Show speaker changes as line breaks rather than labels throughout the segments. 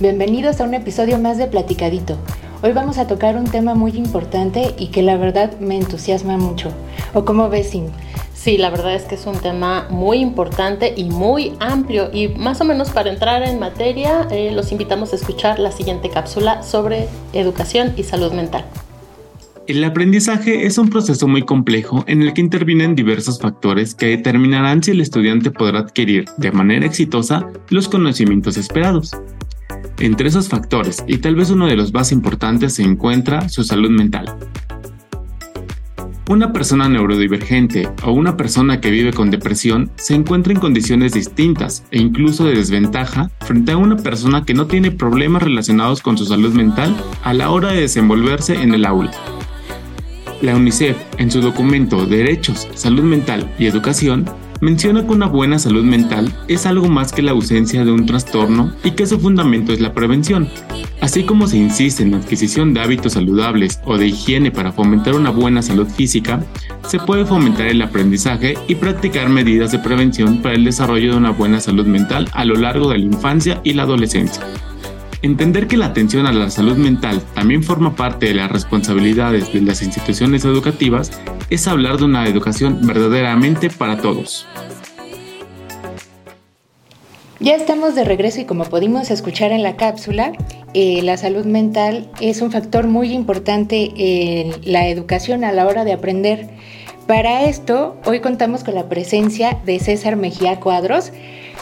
Bienvenidos a un episodio más de Platicadito. Hoy vamos a tocar un tema muy importante y que la verdad me entusiasma mucho. ¿O cómo ves, Sin?
Sí, la verdad es que es un tema muy importante y muy amplio y más o menos para entrar en materia eh, los invitamos a escuchar la siguiente cápsula sobre educación y salud mental.
El aprendizaje es un proceso muy complejo en el que intervienen diversos factores que determinarán si el estudiante podrá adquirir de manera exitosa los conocimientos esperados. Entre esos factores, y tal vez uno de los más importantes, se encuentra su salud mental. Una persona neurodivergente o una persona que vive con depresión se encuentra en condiciones distintas e incluso de desventaja frente a una persona que no tiene problemas relacionados con su salud mental a la hora de desenvolverse en el aula. La UNICEF, en su documento Derechos, Salud Mental y Educación, menciona que una buena salud mental es algo más que la ausencia de un trastorno y que su fundamento es la prevención. Así como se insiste en la adquisición de hábitos saludables o de higiene para fomentar una buena salud física, se puede fomentar el aprendizaje y practicar medidas de prevención para el desarrollo de una buena salud mental a lo largo de la infancia y la adolescencia. Entender que la atención a la salud mental también forma parte de las responsabilidades de las instituciones educativas es hablar de una educación verdaderamente para todos.
Ya estamos de regreso y como pudimos escuchar en la cápsula, eh, la salud mental es un factor muy importante en la educación a la hora de aprender. Para esto, hoy contamos con la presencia de César Mejía Cuadros,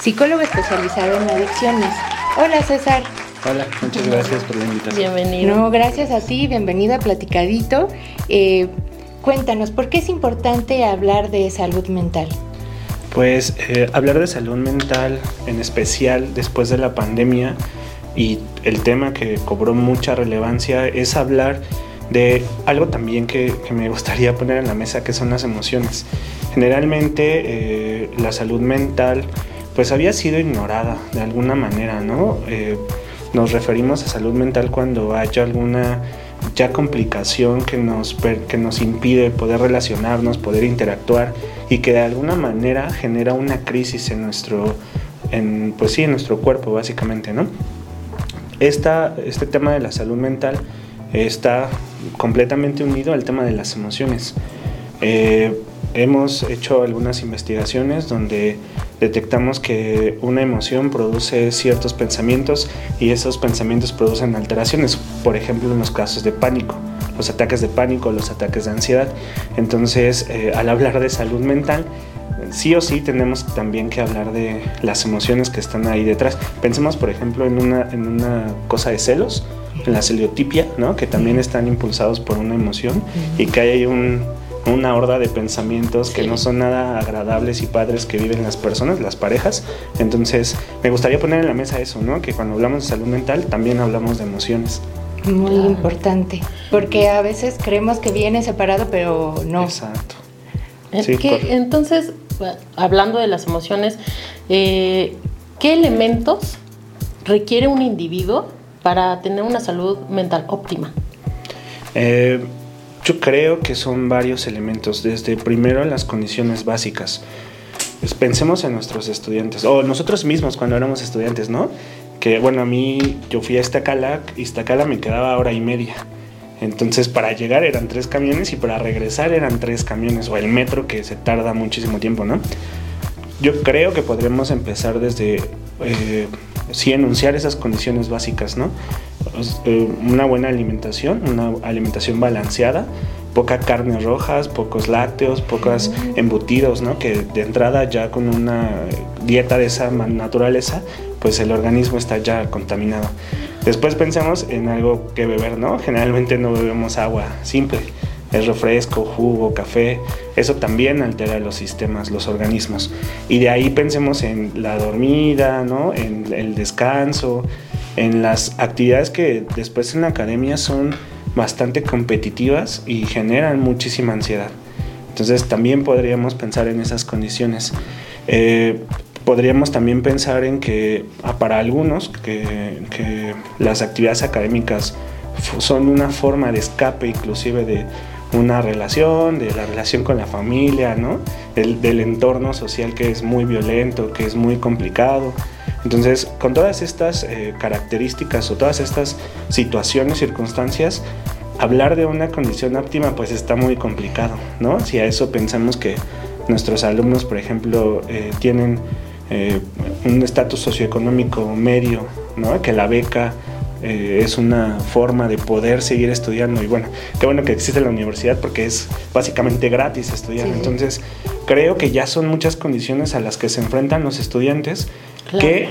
psicólogo especializado en adicciones. Hola César.
Hola, muchas gracias por la invitación.
Bienvenido. No, gracias a ti, bienvenida a Platicadito. Eh, cuéntanos, ¿por qué es importante hablar de salud mental?
Pues eh, hablar de salud mental, en especial después de la pandemia, y el tema que cobró mucha relevancia es hablar de algo también que, me gustaría poner en la mesa, que son las emociones. Generalmente eh, la salud mental pues había sido ignorada de alguna manera, ¿no? Nos referimos a salud mental cuando haya alguna ya complicación que nos, que nos impide poder relacionarnos, poder interactuar y que de alguna manera genera una crisis en nuestro, en, pues sí, en nuestro cuerpo básicamente, ¿no? Esta, este tema de la salud mental está completamente unido al tema de las emociones. Eh, hemos hecho algunas investigaciones donde detectamos que una emoción produce ciertos pensamientos y esos pensamientos producen alteraciones, por ejemplo en los casos de pánico, los ataques de pánico, los ataques de ansiedad. Entonces, eh, al hablar de salud mental, sí o sí tenemos también que hablar de las emociones que están ahí detrás. Pensemos, por ejemplo, en una, en una cosa de celos, en la celiotipia, ¿no? que también están impulsados por una emoción y que hay un una horda de pensamientos que no son nada agradables y padres que viven las personas, las parejas. Entonces, me gustaría poner en la mesa eso, ¿no? Que cuando hablamos de salud mental también hablamos de emociones.
Muy importante, porque a veces creemos que viene separado, pero no.
Exacto.
entonces, hablando de las emociones, eh, ¿qué elementos requiere un individuo para tener una salud mental óptima?
Eh, yo creo que son varios elementos, desde primero las condiciones básicas. Pues pensemos en nuestros estudiantes, o nosotros mismos cuando éramos estudiantes, ¿no? Que bueno, a mí yo fui a Iztacala, Iztacala me quedaba hora y media. Entonces para llegar eran tres camiones y para regresar eran tres camiones, o el metro que se tarda muchísimo tiempo, ¿no? Yo creo que podremos empezar desde, eh, sí, enunciar esas condiciones básicas, ¿no? Eh, una buena alimentación, una alimentación balanceada, poca carne rojas, pocos lácteos, pocos embutidos, ¿no? Que de entrada ya con una dieta de esa naturaleza, pues el organismo está ya contaminado. Después pensemos en algo que beber, ¿no? Generalmente no bebemos agua simple, es refresco, jugo, café, eso también altera los sistemas, los organismos. Y de ahí pensemos en la dormida, ¿no? En el descanso, en las actividades que después en la academia son bastante competitivas y generan muchísima ansiedad. Entonces también podríamos pensar en esas condiciones. Eh, podríamos también pensar en que ah, para algunos que, las actividades académicas son una forma de escape inclusive de una relación, de la relación con la familia, ¿no? del entorno social que es muy violento, que es muy complicado. Entonces, con todas estas eh, características o todas estas situaciones, circunstancias, hablar de una condición óptima pues está muy complicado, ¿no? Si a eso pensamos que nuestros alumnos, por ejemplo, eh, tienen eh, un estatus socioeconómico medio, ¿no? Que la beca eh, es una forma de poder seguir estudiando. Y bueno, qué bueno que existe la universidad porque es básicamente gratis estudiar. Entonces, creo que ya son muchas condiciones a las que se enfrentan los estudiantes que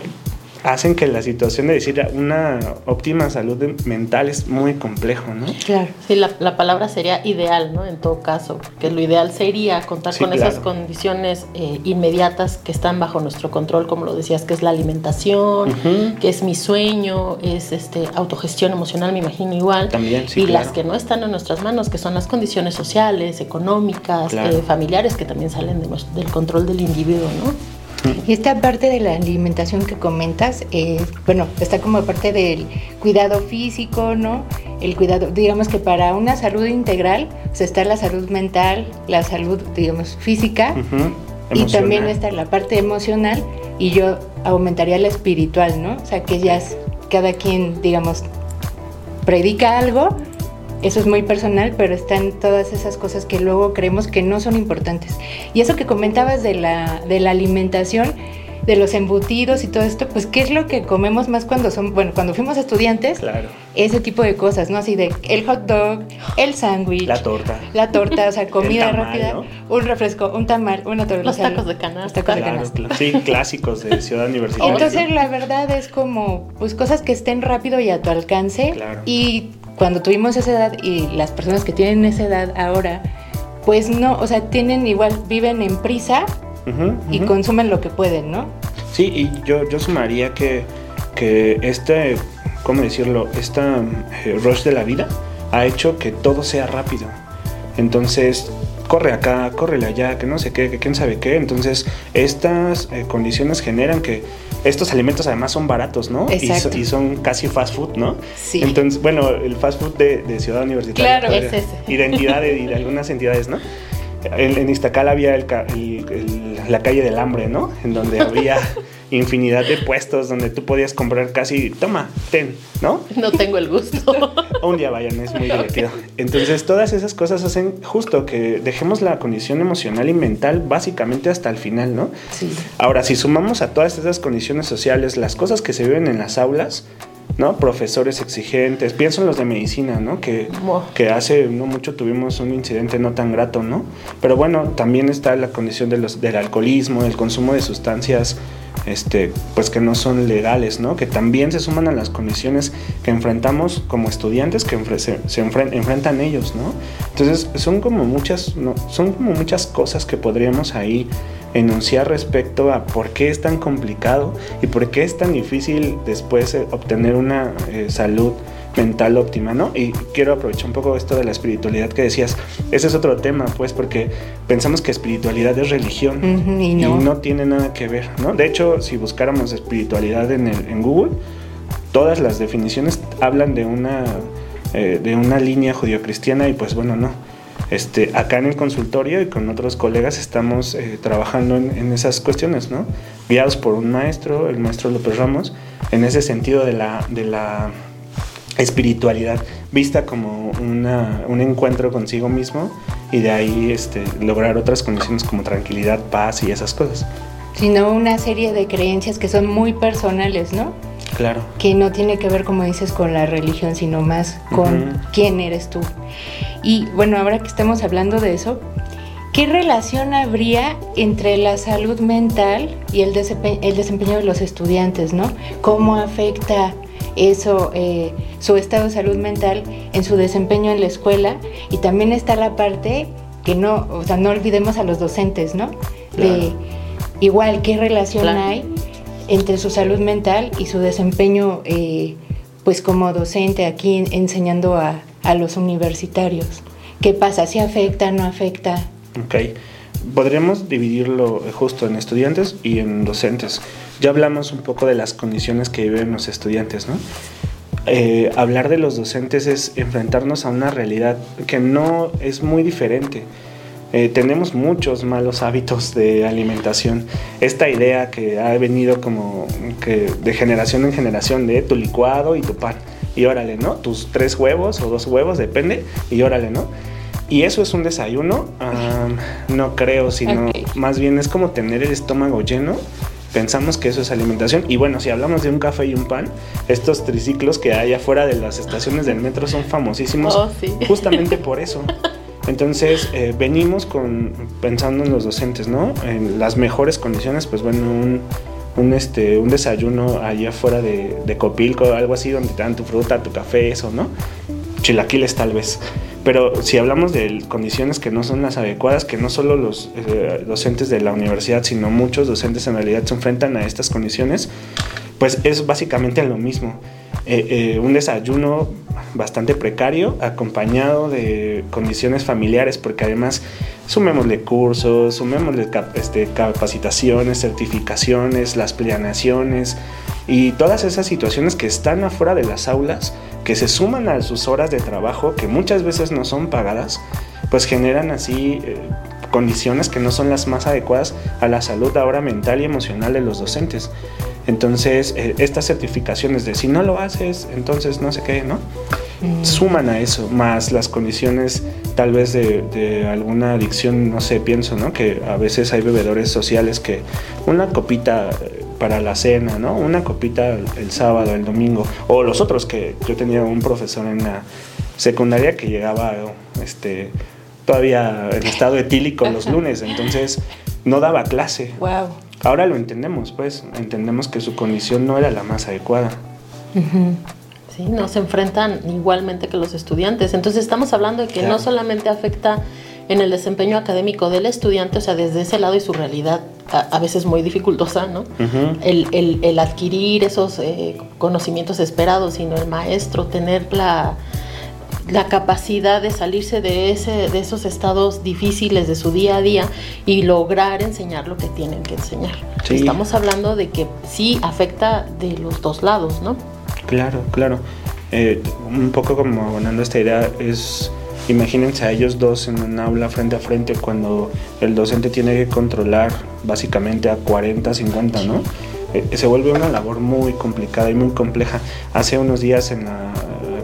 hacen que la situación de decir una óptima salud mental es muy complejo, ¿no?
Claro. Sí, la, palabra sería ideal, ¿no? En todo caso, porque lo ideal sería contar con esas condiciones eh, inmediatas que están bajo nuestro control, como lo decías, que es la alimentación, que es mi sueño, es este autogestión emocional, me imagino igual.
También, sí,
Y las que no están en nuestras manos, que son las condiciones sociales, económicas, eh, familiares, que también salen del control del individuo, ¿no?
Y esta parte de la alimentación que comentas, eh, bueno, está como parte del cuidado físico, ¿no? El cuidado, digamos que para una salud integral, o está la salud mental, la salud, digamos, física, y también está la parte emocional, y yo aumentaría la espiritual, ¿no? O sea, que ya cada quien, digamos, predica algo, eso es muy personal, pero están todas esas cosas que luego creemos que no son importantes. Y eso que comentabas de la, de la alimentación, de los embutidos y todo esto, pues qué es lo que comemos más cuando son, bueno, cuando fuimos estudiantes,
claro.
ese tipo de cosas, ¿no? Así de el hot dog, el sándwich,
la torta,
la torta, o sea, comida rápida, un refresco, un tamal, una torta,
los tacos de canasta, los
tacos de canasta.
Sí, clásicos de Ciudad Universitaria.
Entonces, la verdad es como, pues cosas que estén rápido y a tu alcance
claro.
y cuando tuvimos esa edad y las personas que tienen esa edad ahora, pues no, o sea, tienen igual, viven en prisa y consumen lo que pueden, ¿no?
Sí, y yo, yo sumaría que, que este, ¿cómo decirlo? Esta eh, rush de la vida ha hecho que todo sea rápido. Entonces, corre acá, corre allá, que no sé qué, que quién sabe qué. Entonces, estas eh, condiciones generan que estos alimentos además son baratos, ¿no?
Exacto.
Y, son casi fast food, ¿no?
Sí.
Entonces, bueno, el fast food de, Ciudad Universitaria.
Claro, es ese.
Identidad de, de algunas entidades, ¿no? En, en Iztacal había la calle del hambre, ¿no? En donde había infinidad de puestos donde tú podías comprar casi, toma, ten, ¿no?
No tengo el gusto.
Un día vayan, es muy divertido. Entonces, todas esas cosas hacen justo que dejemos la condición emocional y mental básicamente hasta el final, ¿no?
Sí.
Ahora, si sumamos a todas esas condiciones sociales las cosas que se viven en las aulas, ¿no? Profesores exigentes, pienso en los de medicina, ¿no? Que, que hace no mucho tuvimos un incidente no tan grato, ¿no? Pero bueno, también está la condición de los, del alcoholismo, el consumo de sustancias este, pues que no son legales, ¿no? Que también se suman a las condiciones que enfrentamos como estudiantes que se, enfrentan ellos, ¿no? Entonces son como muchas, son como muchas cosas que podríamos ahí enunciar respecto a por qué es tan complicado y por qué es tan difícil después eh, obtener una eh, salud mental óptima, ¿no? Y quiero aprovechar un poco esto de la espiritualidad que decías. Ese es otro tema, pues, porque pensamos que espiritualidad es religión
y, no.
tiene nada que ver, ¿no? De hecho, si buscáramos espiritualidad en, el, en Google, todas las definiciones hablan de una, eh, de una línea judio-cristiana y pues bueno, no. Este, acá en el consultorio y con otros colegas estamos eh, trabajando en, en, esas cuestiones, ¿no? Guiados por un maestro, el maestro López Ramos, en ese sentido de la, de la espiritualidad vista como una, un encuentro consigo mismo y de ahí este, lograr otras condiciones como tranquilidad, paz y esas cosas.
Sino una serie de creencias que son muy personales, ¿no?
Claro.
Que no tiene que ver, como dices, con la religión, sino más con quién eres tú. Y bueno, ahora que estamos hablando de eso, ¿qué relación habría entre la salud mental y el, el desempeño de los estudiantes, ¿no? ¿Cómo afecta eso, eh, su estado de salud mental en su desempeño en la escuela y también está la parte que no, o sea, no olvidemos a los docentes, ¿no? De igual qué relación hay entre su salud mental y su desempeño, eh, pues como docente aquí enseñando a, a los universitarios. ¿Qué pasa? ¿Si afecta, no afecta?
Ok. Podríamos dividirlo justo en estudiantes y en docentes. Ya hablamos un poco de las condiciones que viven los estudiantes, ¿no? Eh, hablar de los docentes es enfrentarnos a una realidad que no es muy diferente. Eh, tenemos muchos malos hábitos de alimentación. Esta idea que ha venido como que de generación en generación de tu licuado y tu pan. Y órale, ¿no? Tus tres huevos o dos huevos, depende. Y órale, ¿no? Y eso es un desayuno. no creo, sino más bien es como tener el estómago lleno pensamos que eso es alimentación. Y bueno, si hablamos de un café y un pan, estos triciclos que hay afuera de las estaciones del metro son famosísimos oh, justamente por eso. Entonces, eh, venimos con, pensando en los docentes, ¿no? En las mejores condiciones, pues bueno, un, un, este, un desayuno allá afuera de, de Copilco, algo así, donde te dan tu fruta, tu café, eso, ¿no? Chilaquiles tal vez. Pero si hablamos de condiciones que no son las adecuadas, que no solo los eh, docentes de la universidad, sino muchos docentes en realidad se enfrentan a estas condiciones, pues es básicamente lo mismo. Eh, eh, un desayuno bastante precario, acompañado de condiciones familiares, porque además sumémosle cursos, sumémosle este, capacitaciones, certificaciones, las planeaciones y todas esas situaciones que están afuera de las aulas que se suman a sus horas de trabajo, que muchas veces no son pagadas, pues generan así eh, condiciones que no son las más adecuadas a la salud ahora mental y emocional de los docentes. Entonces, eh, estas certificaciones de si no lo haces, entonces no sé qué, ¿no? Mm. Suman a eso, más las condiciones tal vez de, de, alguna adicción, no sé, pienso, ¿no? Que a veces hay bebedores sociales que una copita para la cena, ¿no? Una copita el, sábado, el domingo. O los otros que yo tenía un profesor en la secundaria que llegaba este, todavía en estado etílico los lunes, entonces no daba clase.
Wow.
Ahora lo entendemos, pues, entendemos que su condición no era la más adecuada.
Sí, no se enfrentan igualmente que los estudiantes. Entonces estamos hablando de que no solamente afecta en el desempeño académico del estudiante, o sea, desde ese lado y su realidad a, veces muy dificultosa, ¿no? el, adquirir esos eh, conocimientos esperados, sino el maestro tener la, la capacidad de salirse de, ese, de esos estados difíciles de su día a día y lograr enseñar lo que tienen que enseñar. Estamos hablando de que sí afecta de los dos lados, ¿no?
Claro, claro. Eh, un poco como abonando esta idea es Imagínense a ellos dos en un aula frente a frente cuando el docente tiene que controlar básicamente a 40, 50, ¿no? Eh, se vuelve una labor muy complicada y muy compleja. Hace unos días en la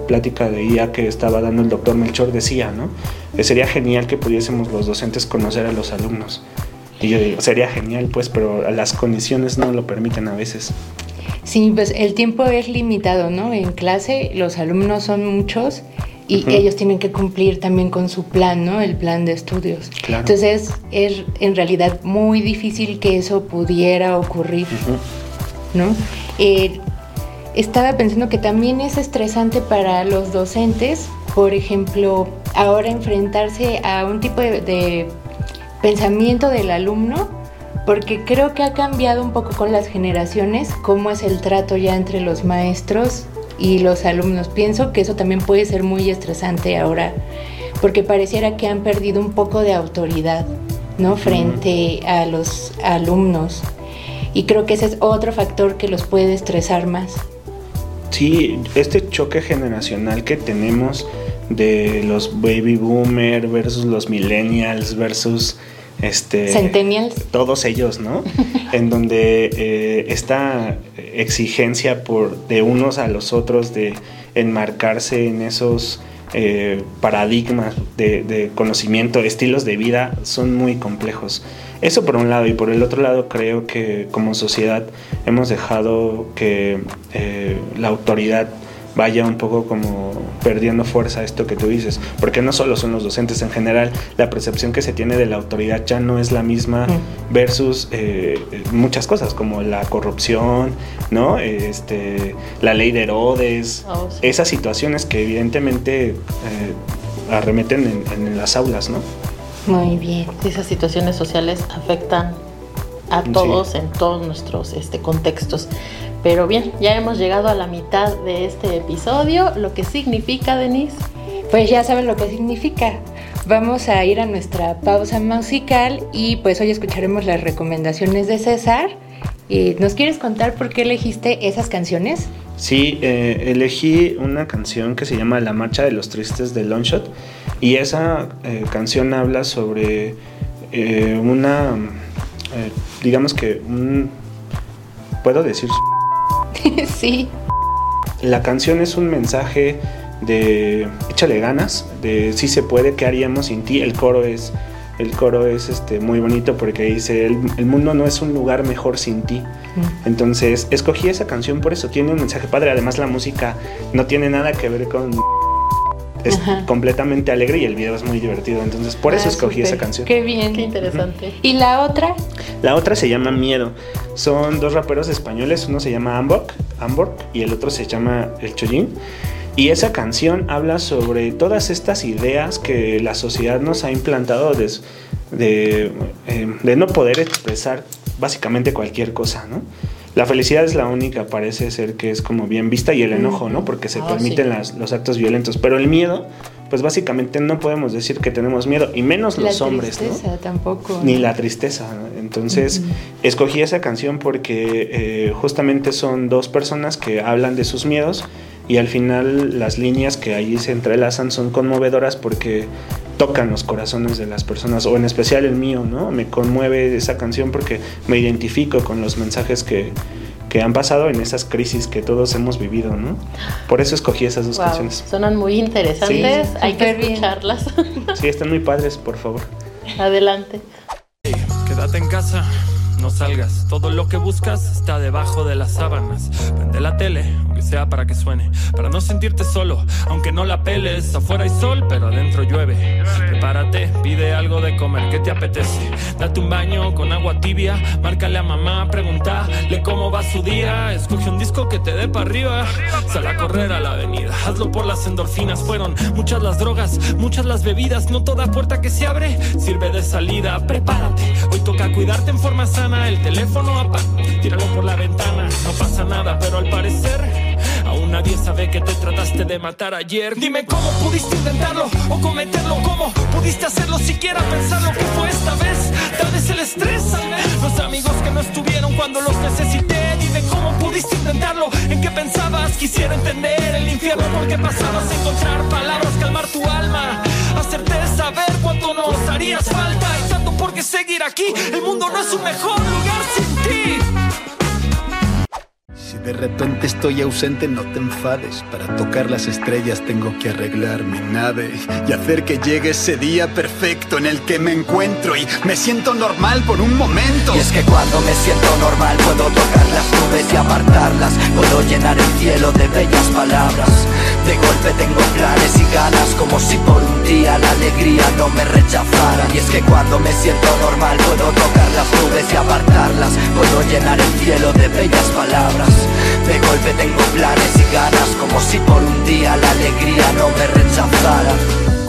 plática de IA que estaba dando el doctor Melchor decía, ¿no? Que sería genial que pudiésemos los docentes conocer a los alumnos. Y yo digo, sería genial, pues, pero las condiciones no lo permiten a veces.
Sí, pues el tiempo es limitado, ¿no? En clase los alumnos son muchos y ellos tienen que cumplir también con su plan, ¿no? El plan de estudios. Entonces es en realidad muy difícil que eso pudiera ocurrir, ¿no? Eh, estaba pensando que también es estresante para los docentes, por ejemplo, ahora enfrentarse a un tipo de pensamiento del alumno, porque creo que ha cambiado un poco con las generaciones cómo es el trato ya entre los maestros y los alumnos. Pienso que eso también puede ser muy estresante ahora, porque pareciera que han perdido un poco de autoridad, ¿no? Frente a los alumnos. Y creo que ese es otro factor que los puede estresar más.
Sí, este choque generacional que tenemos de los baby boomer versus los millennials versus este,
Centennials.
Todos ellos, ¿no? en donde eh, esta exigencia por, de unos a los otros de enmarcarse en esos eh, paradigmas de, de, conocimiento, estilos de vida, son muy complejos. Eso por un lado, y por el otro lado creo que como sociedad hemos dejado que eh, la autoridad vaya un poco como perdiendo fuerza esto que tú dices, porque no solo son los docentes en general, la percepción que se tiene de la autoridad ya no es la misma mm. versus eh, muchas cosas como la corrupción, ¿no? Este, la ley de Herodes, oh, esas situaciones que evidentemente eh, arremeten en, las aulas, ¿no?
Muy bien.
Esas situaciones sociales afectan a todos en todos nuestros este, contextos. Pero bien, ya hemos llegado a la mitad de este episodio. Lo que significa, Denise.
Pues ya saben lo que significa. Vamos a ir a nuestra pausa musical y pues hoy escucharemos las recomendaciones de César Eh, ¿Nos quieres contar por qué elegiste esas canciones?
Sí, eh, elegí una canción que se llama La Marcha de los Tristes de Longshot y esa eh, canción habla sobre una, digamos que un... ¿Puedo decir?
sí.
La canción es un mensaje de échale ganas, de si se puede, ¿qué haríamos sin ti? El coro es el coro es este, muy bonito porque dice, el, mundo no es un lugar mejor sin ti. Mm. Entonces, escogí esa canción por eso, tiene un mensaje padre, además la música no tiene nada que ver con... Es completamente alegre y el video es muy divertido, entonces por eso ah, escogí esa canción.
Qué bien.
Qué interesante.
¿Y la otra?
La otra se llama Miedo. Son dos raperos españoles, uno se llama Ambok, Ambok y el otro se llama El Chollín. Y esa canción habla sobre todas estas ideas que la sociedad nos ha implantado de, em, de, no poder expresar básicamente cualquier cosa, ¿no? La felicidad es la única, parece ser que es como bien vista, y el enojo, ¿no? Porque se ah, permiten los actos violentos. Pero el miedo, pues básicamente no podemos decir que tenemos miedo, y menos los hombres,
¿no? tampoco.
Ni la tristeza. Entonces, escogí esa canción porque eh, justamente son dos personas que hablan de sus miedos y al final las líneas que ahí se entrelazan son conmovedoras porque tocan los corazones de las personas, o en especial el mío, ¿no? Me conmueve esa canción porque me identifico con los mensajes que, han pasado en esas crisis que todos hemos vivido, ¿no? Por eso escogí esas dos canciones.
Suenan muy interesantes, hay que escucharlas.
Sí, están muy padres, por favor.
Adelante.
quédate en casa no salgas. Todo lo que buscas está debajo de las sábanas. Prende la tele, sea para que suene. Para no sentirte solo, aunque no la peles. Afuera hay sol, pero adentro llueve. Prepárate, pide algo de comer. ¿Qué te apetece? Date un baño con agua tibia. Márcale a mamá, pregúntale cómo va su día. Escoge un disco que te dé para arriba. Sal a correr a la avenida. Hazlo por las endorfinas. Fueron muchas las drogas, muchas las bebidas. No toda puerta que se abre sirve de salida. Prepárate, hoy toca cuidarte en forma sana el teléfono apaga, tíralo por la ventana, no pasa nada, pero al parecer aún nadie sabe que te trataste de matar ayer. Dime cómo pudiste intentarlo o cometerlo, cómo pudiste hacerlo, siquiera pensar lo que fue esta vez. Tal vez el estrés, los amigos que no estuvieron cuando los necesité. Dime cómo pudiste intentarlo, en qué pensabas, quisiera entender el infierno porque pasabas a encontrar palabras, calmar tu alma, hacerte saber cuánto nos harías falta por qué seguir aquí. El mundo no es un mejor lugar sin ti.
Si de repente estoy ausente, no te enfades. Para tocar las estrellas tengo que arreglar mi nave y hacer que llegue ese día perfecto en el que me encuentro y me siento normal por un momento.
Y es que cuando me siento normal puedo tocar las nubes y apartarlas. Puedo llenar el cielo de bellas palabras. De golpe tengo planes y ganas como si por un día la alegría no me rechazara. Y es que cuando me siento normal puedo tocar las nubes y apartarlas. Puedo llenar el cielo de bellas palabras. De golpe tengo planes y ganas Como si por un día la alegría no me rechazara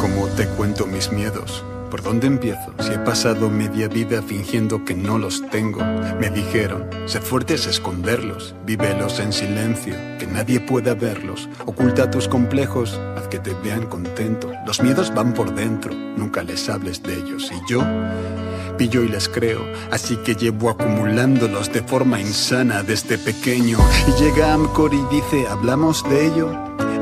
¿Cómo te cuento mis miedos? ¿Por dónde empiezo? Si he pasado media vida fingiendo que no los tengo. Me dijeron, ser fuerte es esconderlos, vívelos en silencio, que nadie pueda verlos. Oculta tus complejos, haz que te vean contento. Los miedos van por dentro, nunca les hables de ellos. Y yo pillo y les creo, así que llevo acumulándolos de forma insana desde pequeño. Y llega Amcor y dice, ¿hablamos de ello?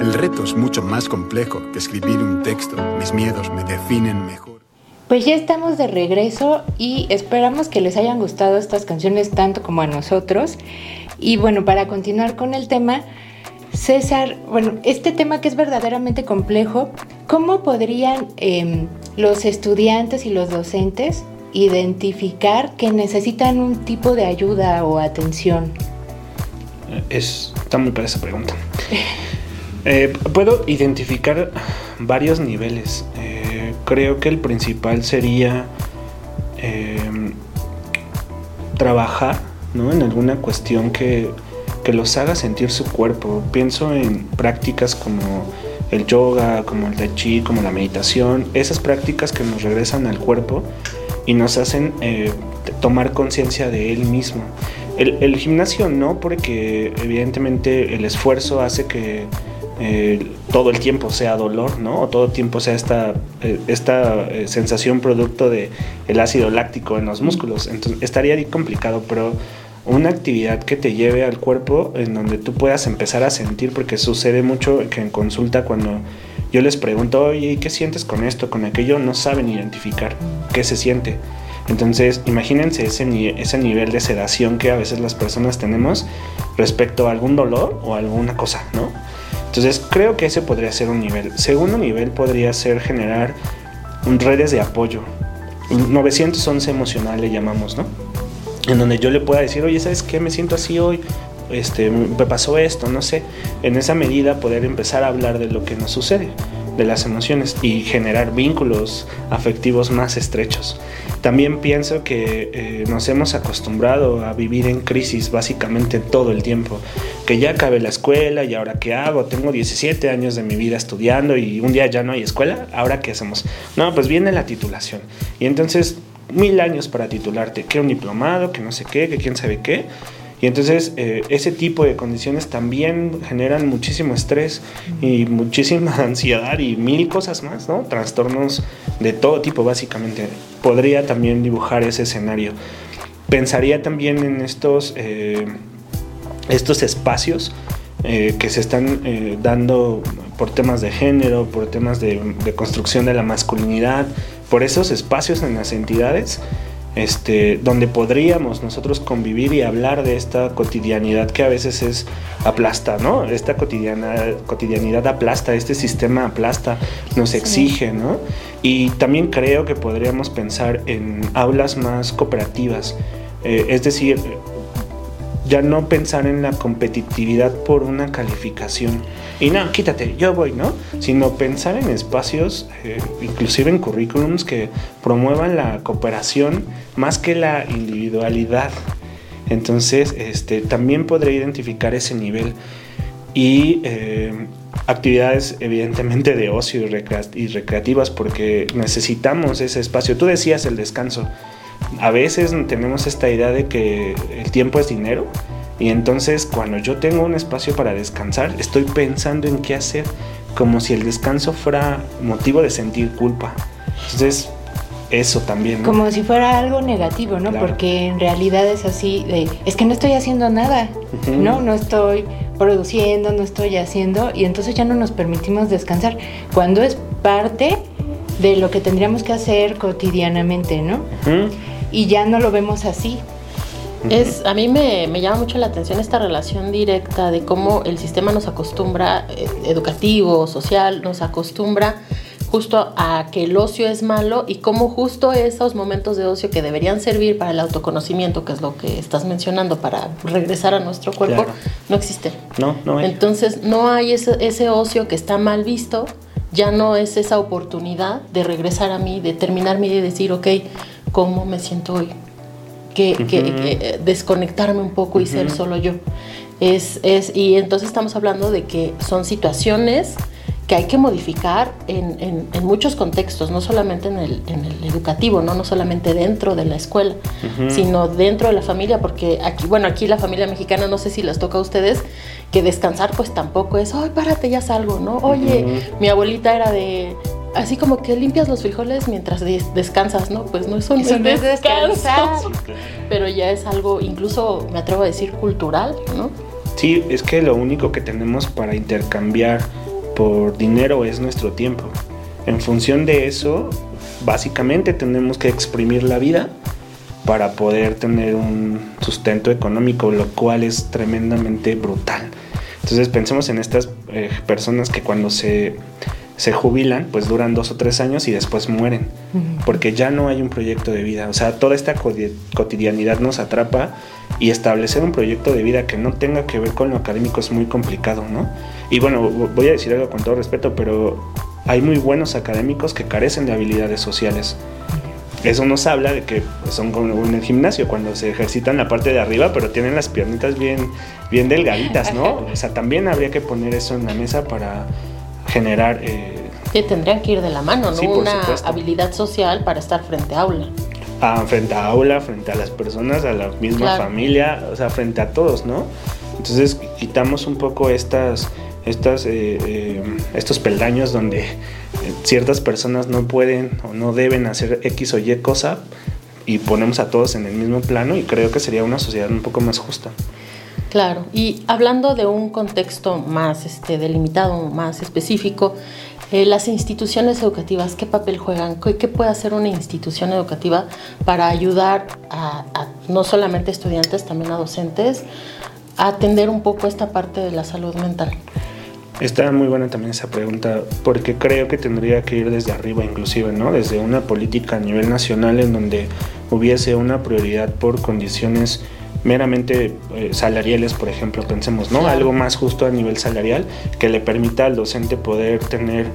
El reto es mucho más complejo que escribir un texto, mis miedos me definen mejor.
Pues ya estamos de regreso y esperamos que les hayan gustado estas canciones tanto como a nosotros. Y bueno, para continuar con el tema, César, bueno, este tema que es verdaderamente complejo, ¿cómo podrían em, los estudiantes y los docentes identificar que necesitan un tipo de ayuda o atención?
Es, está muy para esa pregunta. Eh, puedo identificar varios niveles. Eh, creo que el principal sería em, trabajar en alguna cuestión que, que los haga sentir su cuerpo. Pienso en prácticas como el yoga, como el tai chi, como la meditación, esas prácticas que nos regresan al cuerpo y nos hacen eh, tomar conciencia de él mismo. El, gimnasio no, porque evidentemente el esfuerzo hace que eh, todo el tiempo sea dolor, ¿no? O todo el tiempo sea esta, eh, esta sensación producto del el ácido láctico en los músculos. Entonces estaría complicado, pero una actividad que te lleve al cuerpo en donde tú puedas empezar a sentir, porque sucede mucho que en consulta cuando yo les pregunto, oye, ¿qué sientes con esto, con aquello? No saben identificar qué se siente. Entonces, imagínense ese, ese nivel de sedación que a veces las personas tenemos respecto a algún dolor o alguna cosa, ¿no? Entonces, creo que ese podría ser un nivel. Segundo nivel podría ser generar redes de apoyo. 911 emocional le llamamos, ¿no? En donde yo le pueda decir, oye, ¿sabes qué? Me siento así hoy, este, me pasó esto, no sé. En esa medida poder empezar a hablar de lo que nos sucede, de las emociones y generar vínculos afectivos más estrechos. También pienso que eh, nos hemos acostumbrado a vivir en crisis básicamente todo el tiempo. Que ya acabé la escuela y ahora qué hago? Tengo 17 años de mi vida estudiando y un día ya no hay escuela, ¿ahora qué hacemos? No, pues viene la titulación. Y entonces mil años para titularte, que un diplomado, que no sé qué, que quién sabe qué. Y entonces eh, ese tipo de condiciones también generan muchísimo estrés y muchísima ansiedad y mil cosas más, ¿no? Trastornos de todo tipo básicamente. Podría también dibujar ese escenario. Pensaría también en estos, eh, estos espacios eh, que se están dando por temas de género, por temas de, de construcción de la masculinidad, por esos espacios en las entidades este, donde podríamos nosotros convivir y hablar de esta cotidianidad que a veces es aplasta, ¿no? Esta cotidiana, cotidianidad aplasta, este sistema aplasta, nos exige, ¿no? Y también creo que podríamos pensar en aulas más cooperativas, eh, es decir, ya no pensar en la competitividad por una calificación. Y no, quítate, yo voy, ¿no? Sino pensar en espacios, eh, inclusive en currículums que promuevan la cooperación más que la individualidad. Entonces, este, también podré identificar ese nivel. Y eh, actividades evidentemente de ocio y recreativas porque necesitamos ese espacio. Tú decías el descanso a veces tenemos esta idea de que el tiempo es dinero y entonces cuando yo tengo un espacio para descansar, estoy pensando en qué hacer, como si el descanso fuera motivo de sentir culpa. Entonces, eso también.
Como si fuera algo negativo, ¿no? Porque en realidad es así, es que no estoy haciendo nada, ¿no? No estoy produciendo, no estoy haciendo, y entonces ya no nos permitimos descansar, cuando es parte de lo que tendríamos que hacer cotidianamente, ¿no? Y ya no lo vemos así.
Es, a mí me, llama mucho la atención esta relación directa de cómo el sistema nos acostumbra, eh, educativo, social, nos acostumbra justo a que el ocio es malo y cómo justo esos momentos de ocio que deberían servir para el autoconocimiento, que es lo que estás mencionando, para regresar a nuestro cuerpo, no existen.
No, no hay.
Entonces no hay ese, ese ocio que está mal visto, ya no es esa oportunidad de regresar a mí, de terminarme y de decir, ok, cómo me siento hoy. Que, eh, desconectarme un poco y ser solo yo. Es, es, y entonces estamos hablando de que son situaciones que hay que modificar en, en, muchos contextos, no solamente en el, en el, educativo, ¿no? no solamente dentro de la escuela, sino dentro de la familia, porque aquí, bueno, aquí la familia mexicana, no sé si les toca a ustedes, que descansar pues tampoco es, ay, párate, ya salgo, ¿no? Oye, mi abuelita era de, así como que limpias los frijoles mientras descansas, ¿no? Pues no es un descanso, pero ya es algo, incluso me atrevo a decir, cultural, ¿no?
Sí, es que lo único que tenemos para intercambiar por dinero es nuestro tiempo. En función de eso, básicamente tenemos que exprimir la vida para poder tener un sustento económico, lo cual es tremendamente brutal. Entonces pensemos en estas eh, personas que cuando se se jubilan, pues duran dos o tres años y después mueren, porque ya no hay un proyecto de vida. O sea, toda esta cotidianidad nos atrapa y establecer un proyecto de vida que no tenga que ver con lo académico es muy complicado, ¿no? Y bueno, voy a decir algo con todo respeto, pero hay muy buenos académicos que carecen de habilidades sociales. Eso nos habla de que son como en el gimnasio, cuando se ejercitan la parte de arriba, pero tienen las piernitas bien, bien delgaditas, ¿no? O sea, también habría que poner eso en la mesa para generar... Eh,
que tendrían que ir de la mano, ¿no? Una habilidad social para estar frente a aula.
Ah, frente a aula, frente a las personas, a la misma familia, o sea, frente a todos, ¿no? Entonces quitamos un poco estas, estas, eh, eh, estos peldaños donde ciertas personas no pueden o no deben hacer X o Y cosa y ponemos a todos en el mismo plano y creo que sería una sociedad un poco más justa.
Claro, y hablando de un contexto más este, delimitado, más específico, eh, las instituciones educativas, ¿qué papel juegan? ¿Qué, puede hacer una institución educativa para ayudar a, no solamente estudiantes, también a docentes, a atender un poco esta parte de la salud mental?
Está muy buena también esa pregunta, porque creo que tendría que ir desde arriba inclusive, ¿no? Desde una política a nivel nacional en donde hubiese una prioridad por condiciones meramente eh, salariales, por ejemplo, pensemos, ¿no? Algo más justo a nivel salarial que le permita al docente poder tener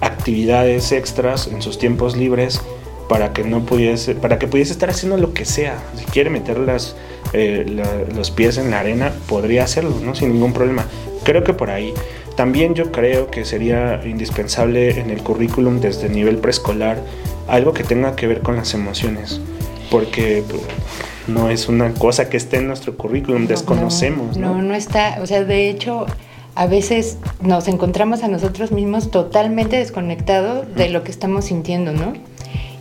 actividades extras en sus tiempos libres para que no pudiese, para que pudiese estar haciendo lo que sea. Si quiere meter las, eh, los pies en la arena, podría hacerlo, ¿no? Sin ningún problema. Creo que por ahí. También yo creo que sería indispensable en el currículum desde el nivel preescolar algo que tenga que ver con las emociones. Porque no es una cosa que esté en nuestro currículum, desconocemos.
No, no, está, o sea, de hecho, a veces nos encontramos a nosotros mismos totalmente desconectados de lo que estamos sintiendo, ¿no?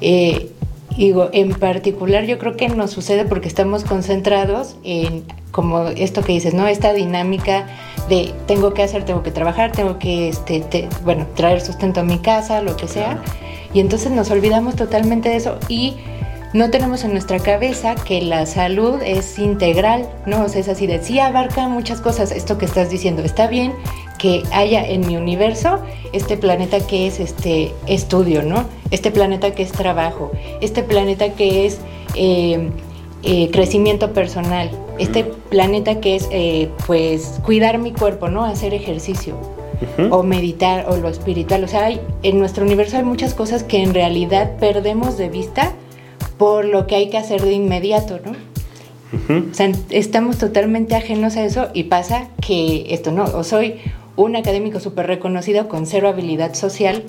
Eh, digo, en particular yo creo que nos sucede porque estamos concentrados en como esto que dices, ¿no? Esta dinámica de tengo que hacer, tengo que trabajar, tengo que, este, bueno, traer sustento a mi casa, lo que sea. Y entonces nos olvidamos totalmente de eso y no tenemos en nuestra cabeza que la salud es integral, ¿no? O sea, es así de, sí abarca muchas cosas, esto que estás diciendo, está bien que haya en mi universo este planeta que es este estudio, ¿no? Este planeta que es trabajo, este planeta que es eh, eh, crecimiento personal, este planeta que es, eh, pues, cuidar mi cuerpo, ¿no? Hacer ejercicio. o meditar o lo espiritual. O sea, hay, en nuestro universo hay muchas cosas que en realidad perdemos de vista por lo que hay que hacer de inmediato, ¿no? O sea, estamos totalmente ajenos a eso y pasa que esto no, o soy un académico súper reconocido con cero habilidad social,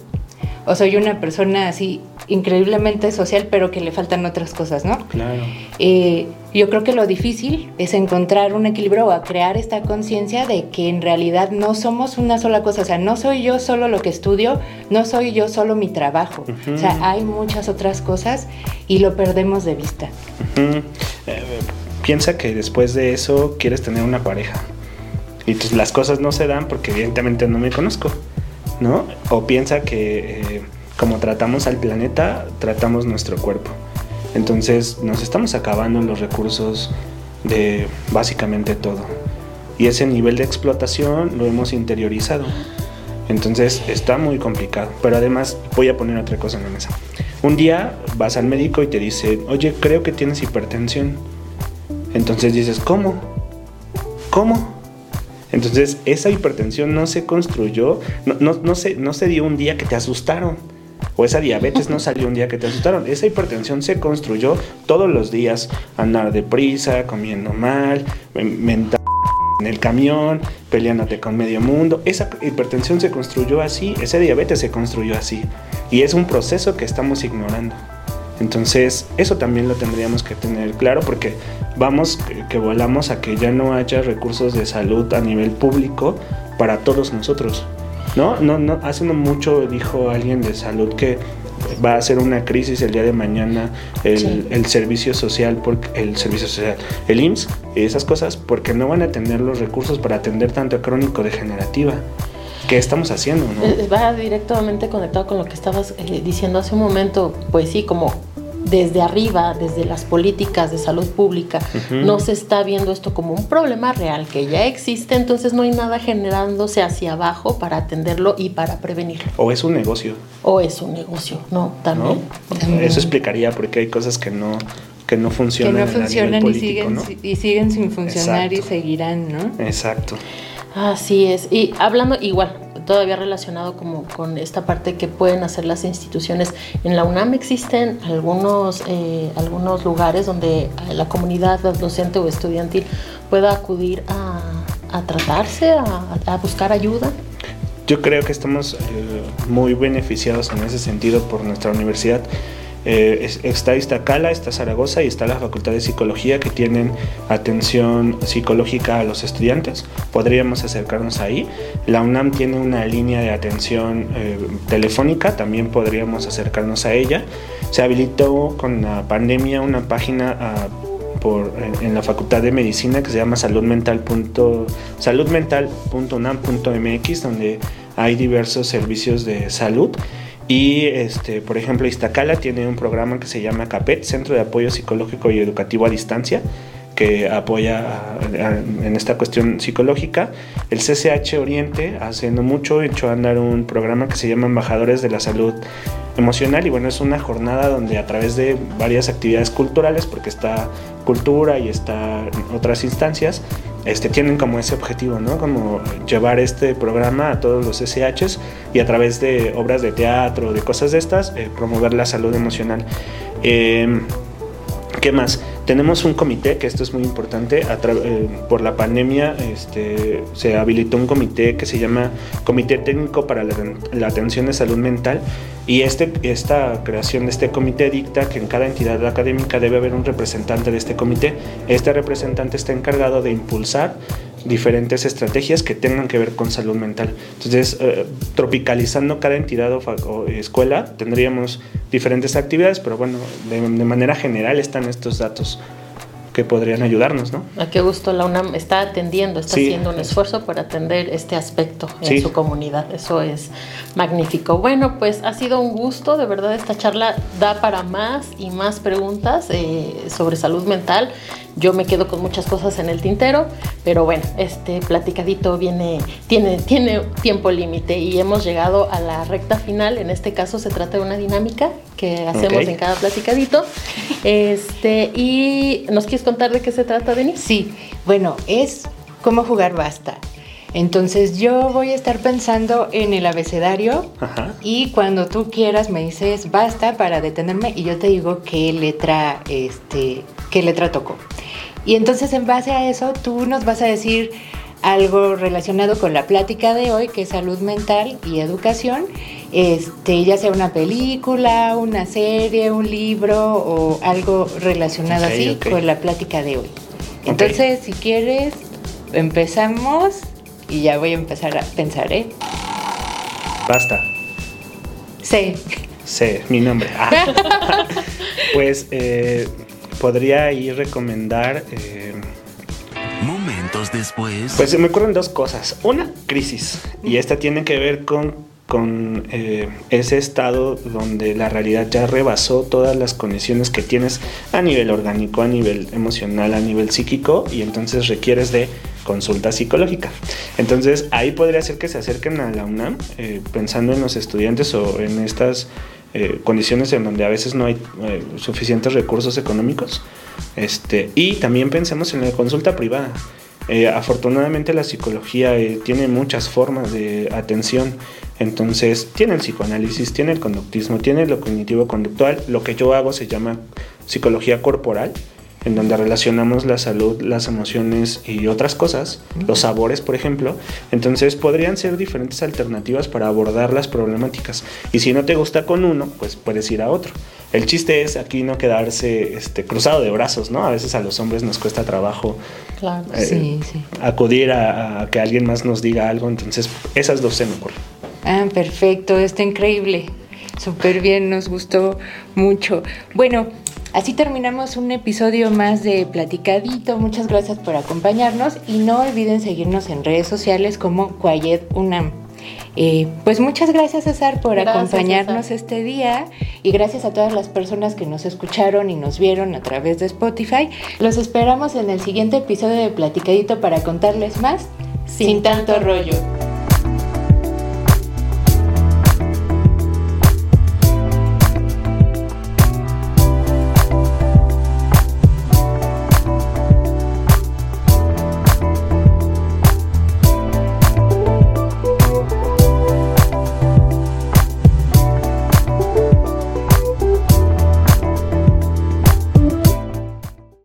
o soy una persona así increíblemente social, pero que le faltan otras cosas, ¿no?
Claro.
Eh, yo creo que lo difícil es encontrar un equilibrio o crear esta conciencia de que en realidad no somos una sola cosa, o sea, no soy yo solo lo que estudio, no soy yo solo mi trabajo, o sea, hay muchas otras cosas y lo perdemos de vista.
Eh, piensa que después de eso quieres tener una pareja y pues las cosas no se dan porque evidentemente no me conozco. ¿no? O piensa que eh, como tratamos al planeta, tratamos nuestro cuerpo. Entonces nos estamos acabando los recursos de básicamente todo. Y ese nivel de explotación lo hemos interiorizado. Entonces está muy complicado. Pero además voy a poner otra cosa en la mesa. Un día vas al médico y te dice, oye, creo que tienes hipertensión. Entonces dices, ¿cómo? ¿Cómo? Entonces, esa hipertensión no se construyó, no, no, se dio un día que te asustaron. O esa diabetes no salió un día que te asustaron. Esa hipertensión se construyó todos los días. Andar deprisa, comiendo mal, mental en el camión, peleándote con medio mundo. Esa hipertensión se construyó así, esa diabetes se construyó así. Y es un proceso que estamos ignorando. Entonces, eso también lo tendríamos que tener claro porque vamos que, volamos a que ya no haya recursos de salud a nivel público para todos nosotros. ¿No? No, no, hace no mucho dijo alguien de salud que va a ser una crisis el día de mañana el, servicio social, porque, el servicio social, el IMSS, esas cosas, porque no van a tener los recursos para atender tanto crónico degenerativa. ¿Qué estamos haciendo? ¿no?
Eh, va directamente conectado con lo que estabas eh, diciendo hace un momento, pues sí, como desde arriba, desde las políticas de salud pública, no se está viendo esto como un problema real que ya existe, entonces no hay nada generándose hacia abajo para atenderlo y para prevenirlo.
O es un negocio.
O es un negocio, no, también.
Eso explicaría por qué hay cosas que no que no funcionan.
Que no funcionan y, siguen, y siguen sin funcionar y seguirán, ¿no?
Exacto.
Así es. Y hablando igual, todavía relacionado como con esta parte que pueden hacer las instituciones. En la UNAM existen algunos, eh, algunos lugares donde la comunidad docente o estudiantil pueda acudir a, tratarse, a, buscar ayuda.
Yo creo que estamos eh, muy beneficiados en ese sentido por nuestra universidad. Eh, está Iztacala, está Zaragoza y está la Facultad de Psicología que tienen atención psicológica a los estudiantes. Podríamos acercarnos ahí. La UNAM tiene una línea de atención eh, telefónica, también podríamos acercarnos a ella. Se habilitó con la pandemia una página ah, por, en, la Facultad de Medicina que se llama saludmental.unam.mx, donde hay diversos servicios de salud y, este, por ejemplo, Iztacala tiene un programa que se llama CAPET, Centro de Apoyo Psicológico y Educativo a Distancia, que apoya en esta cuestión psicológica. El CCH Oriente, haciendo mucho, echó a andar un programa que se llama Embajadores de la Salud Emocional y bueno, es una jornada donde a través de varias actividades culturales, porque está cultura y está otras instancias, este, tienen como ese objetivo, ¿no? Como llevar este programa a todos los SHs y a través de obras de teatro, de cosas de estas, eh, promover la salud emocional. Em, ¿Qué más? Tenemos un comité, que esto es muy importante, eh, por la pandemia este, se habilitó un comité que se llama Comité Técnico para la, Atención de Salud Mental y este, esta creación de este comité dicta que en cada entidad académica debe haber un representante de este comité. Este representante está encargado de impulsar diferentes estrategias que tengan que ver con salud mental. Entonces, eh, tropicalizando cada entidad o, escuela, tendríamos diferentes actividades, pero bueno, de, manera general están estos datos que podrían ayudarnos, ¿no?
A qué gusto la UNAM está atendiendo, está haciendo un esfuerzo por atender este aspecto en su comunidad. Eso es magnífico. Bueno, pues ha sido un gusto, de verdad esta charla da para más y más preguntas eh, sobre salud mental. Yo me quedo con muchas cosas en el tintero, pero bueno, este platicadito viene, tiene, tiene tiempo límite y hemos llegado a la recta final. En este caso se trata de una dinámica que hacemos en cada platicadito. Este, y ¿nos quieres contar de qué se trata, Denis?
Sí, bueno, es cómo jugar basta. Entonces yo voy a estar pensando en el abecedario y cuando tú quieras me dices basta para detenerme y yo te digo qué letra, este, qué letra tocó. Y entonces en base a eso tú nos vas a decir algo relacionado con la plática de hoy, que es salud mental y educación, este, ya sea una película, una serie, un libro o algo relacionado así con la plática de hoy. Entonces, si quieres, empezamos y ya voy a empezar a pensar, ¿eh?
Basta.
Sí.
Sí, mi nombre. Ah. pues eh, podría ir recomendar. Eh,
Momentos después.
Pues me ocurren dos cosas. Una, crisis. Y esta tiene que ver con, con eh, ese estado donde la realidad ya rebasó todas las condiciones que tienes a nivel orgánico, a nivel emocional, a nivel psíquico. Y entonces requieres de consulta psicológica. Entonces ahí podría ser que se acerquen a la UNAM eh, pensando en los estudiantes o en estas eh, condiciones en donde a veces no hay eh, suficientes recursos económicos. Este, y también pensemos en la consulta privada. Eh, afortunadamente la psicología tiene muchas formas de atención. Entonces tiene el psicoanálisis, tiene el conductismo, tiene lo cognitivo conductual. Lo que yo hago se llama psicología corporal en donde relacionamos la salud, las emociones y otras cosas, los sabores, por ejemplo. Entonces podrían ser diferentes alternativas para abordar las problemáticas. Y si no te gusta con uno, pues puedes ir a otro. El chiste es aquí no quedarse este, cruzado de brazos, ¿no? A veces a los hombres nos cuesta trabajo eh, acudir a, a, que alguien más nos diga algo. Entonces, esas dos se me ocurren.
Ah, perfecto, está increíble. Súper bien, nos gustó mucho. Bueno, Así terminamos un episodio más de Platicadito. Muchas gracias por acompañarnos y no olviden seguirnos en redes sociales como Quiet Unam. Eh, pues muchas gracias César por acompañarnos este día y gracias a todas las personas que nos escucharon y nos vieron a través de Spotify. Los esperamos en el siguiente episodio de Platicadito para contarles más
sin, tanto rollo.